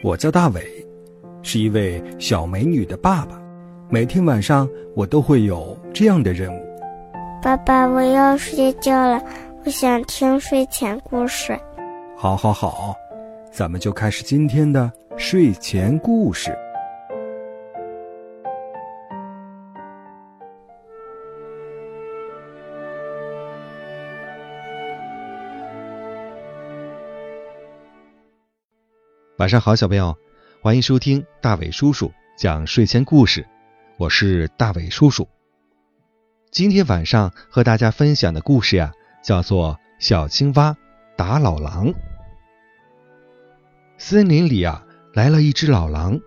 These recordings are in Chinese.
我叫大伟，是一位小美女的爸爸。每天晚上我都会有这样的任务。爸爸，我要睡觉了，我想听睡前故事。好，好，好，咱们就开始今天的睡前故事。晚上好，小朋友，欢迎收听大伟叔叔讲睡前故事。我是大伟叔叔。今天晚上和大家分享的故事呀，叫做《小青蛙打老狼》。森林里啊，来了一只老狼，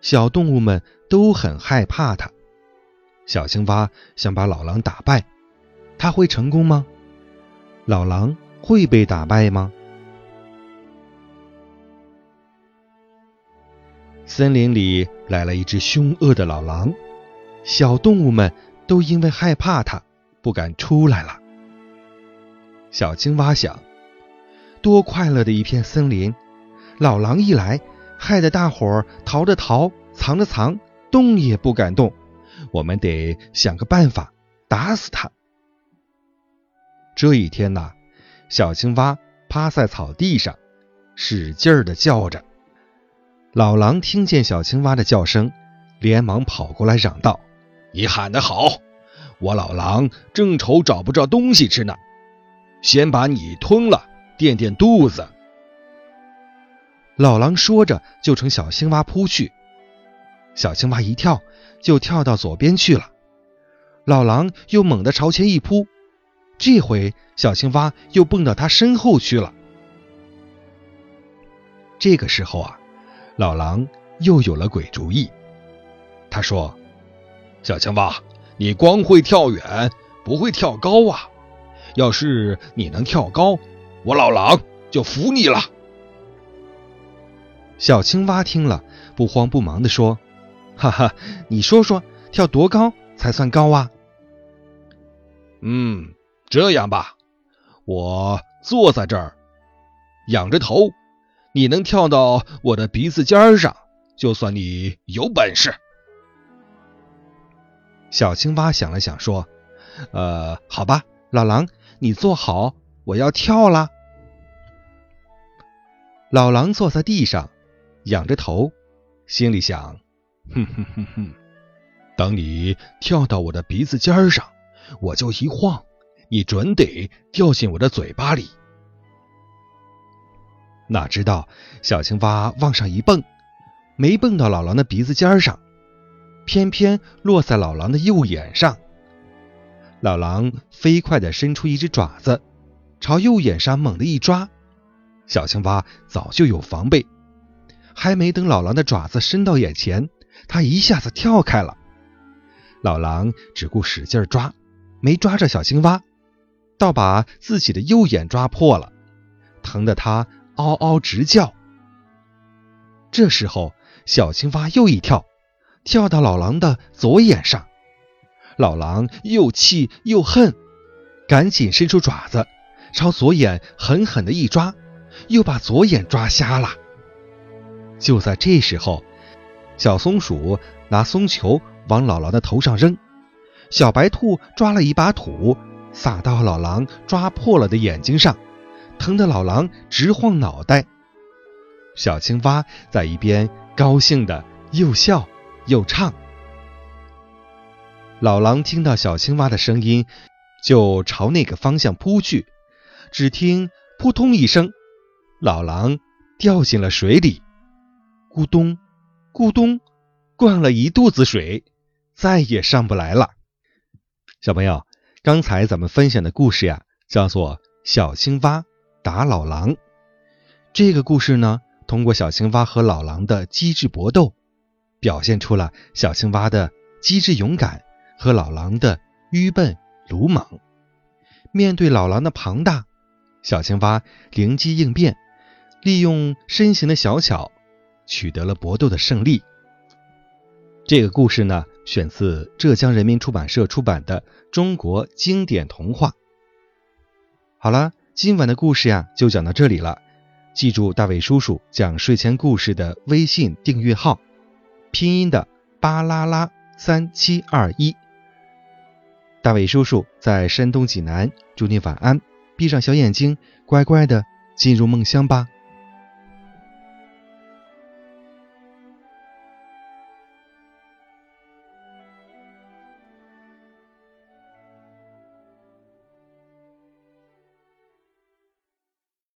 小动物们都很害怕它。小青蛙想把老狼打败，它会成功吗？老狼会被打败吗？森林里来了一只凶恶的老狼，小动物们都因为害怕它，不敢出来了。小青蛙想：多快乐的一片森林，老狼一来，害得大伙儿逃着逃，藏着藏，动也不敢动。我们得想个办法打死它。这一天呐，小青蛙趴在草地上，使劲儿的叫着。老狼听见小青蛙的叫声，连忙跑过来嚷道：“你喊得好！我老狼正愁找不着东西吃呢，先把你吞了，垫垫肚子。”老狼说着，就朝小青蛙扑去。小青蛙一跳，就跳到左边去了。老狼又猛地朝前一扑，这回小青蛙又蹦到他身后去了。这个时候啊。老狼又有了鬼主意，他说：“小青蛙，你光会跳远，不会跳高啊！要是你能跳高，我老狼就服你了。”小青蛙听了，不慌不忙地说：“哈哈，你说说，跳多高才算高啊？”“嗯，这样吧，我坐在这儿，仰着头。”你能跳到我的鼻子尖上，就算你有本事。小青蛙想了想，说：“呃，好吧，老狼，你坐好，我要跳啦。”老狼坐在地上，仰着头，心里想：“哼哼哼哼，等你跳到我的鼻子尖上，我就一晃，你准得掉进我的嘴巴里。”哪知道小青蛙往上一蹦，没蹦到老狼的鼻子尖上，偏偏落在老狼的右眼上。老狼飞快地伸出一只爪子，朝右眼上猛地一抓。小青蛙早就有防备，还没等老狼的爪子伸到眼前，它一下子跳开了。老狼只顾使劲抓，没抓着小青蛙，倒把自己的右眼抓破了，疼得它。嗷嗷直叫。这时候，小青蛙又一跳，跳到老狼的左眼上。老狼又气又恨，赶紧伸出爪子，朝左眼狠狠的一抓，又把左眼抓瞎了。就在这时候，小松鼠拿松球往老狼的头上扔，小白兔抓了一把土，撒到老狼抓破了的眼睛上。疼得老狼直晃脑袋，小青蛙在一边高兴的又笑又唱。老狼听到小青蛙的声音，就朝那个方向扑去。只听“扑通”一声，老狼掉进了水里，咕咚咕咚，灌了一肚子水，再也上不来了。小朋友，刚才咱们分享的故事呀，叫做《小青蛙》。打老狼，这个故事呢，通过小青蛙和老狼的机智搏斗，表现出了小青蛙的机智勇敢和老狼的愚笨鲁莽。面对老狼的庞大，小青蛙灵机应变，利用身形的小巧，取得了搏斗的胜利。这个故事呢，选自浙江人民出版社出版的《中国经典童话》。好了。今晚的故事呀，就讲到这里了。记住大伟叔叔讲睡前故事的微信订阅号，拼音的巴拉拉三七二一。大伟叔叔在山东济南，祝你晚安，闭上小眼睛，乖乖的进入梦乡吧。